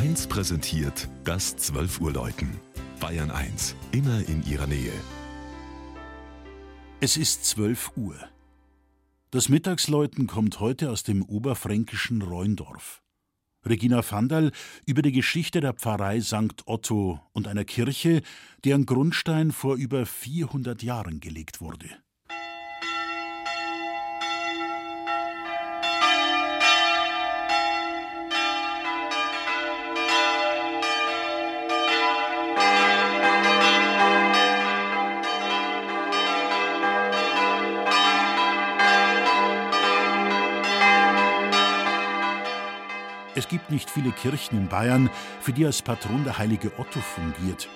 1 präsentiert das 12 Uhr Läuten. Bayern 1, immer in ihrer Nähe. Es ist 12 Uhr. Das Mittagsläuten kommt heute aus dem oberfränkischen Reundorf. Regina Vandal über die Geschichte der Pfarrei St. Otto und einer Kirche, deren Grundstein vor über 400 Jahren gelegt wurde. Es gibt nicht viele Kirchen in Bayern, für die als Patron der heilige Otto fungiert.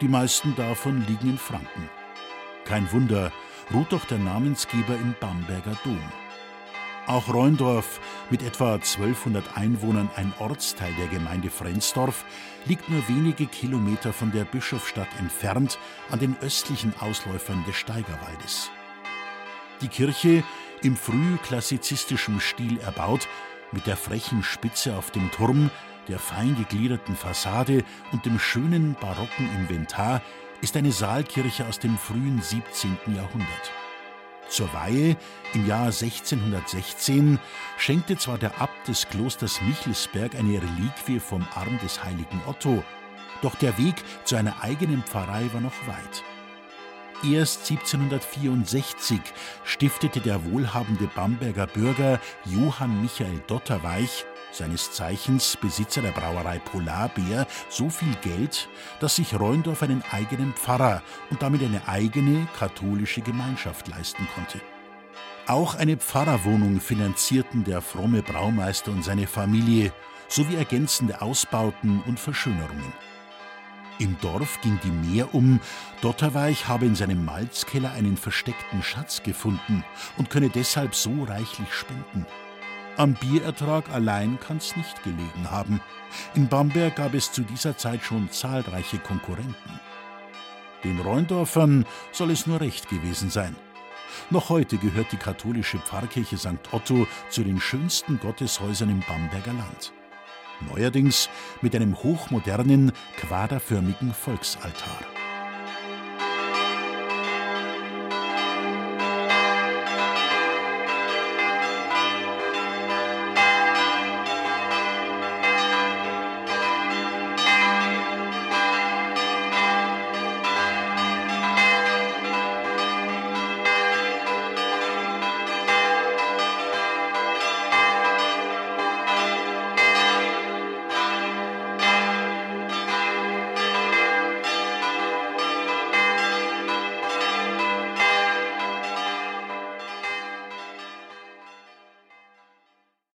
Die meisten davon liegen in Franken. Kein Wunder, ruht doch der Namensgeber im Bamberger Dom. Auch Reundorf, mit etwa 1200 Einwohnern ein Ortsteil der Gemeinde Frensdorf, liegt nur wenige Kilometer von der Bischofsstadt entfernt an den östlichen Ausläufern des Steigerwaldes. Die Kirche, im frühklassizistischen Stil erbaut, mit der frechen Spitze auf dem Turm, der fein gegliederten Fassade und dem schönen barocken Inventar ist eine Saalkirche aus dem frühen 17. Jahrhundert. Zur Weihe im Jahr 1616 schenkte zwar der Abt des Klosters Michelsberg eine Reliquie vom Arm des heiligen Otto, doch der Weg zu einer eigenen Pfarrei war noch weit. Erst 1764 stiftete der wohlhabende Bamberger Bürger Johann Michael Dotterweich, seines Zeichens Besitzer der Brauerei Polarbär, so viel Geld, dass sich Reundorf einen eigenen Pfarrer und damit eine eigene katholische Gemeinschaft leisten konnte. Auch eine Pfarrerwohnung finanzierten der fromme Braumeister und seine Familie sowie ergänzende Ausbauten und Verschönerungen. Im Dorf ging die Mehr um, Dotterweich habe in seinem Malzkeller einen versteckten Schatz gefunden und könne deshalb so reichlich spenden. Am Bierertrag allein kann's nicht gelegen haben. In Bamberg gab es zu dieser Zeit schon zahlreiche Konkurrenten. Den Reundorfern soll es nur recht gewesen sein. Noch heute gehört die katholische Pfarrkirche St. Otto zu den schönsten Gotteshäusern im Bamberger Land neuerdings mit einem hochmodernen, quaderförmigen Volksaltar.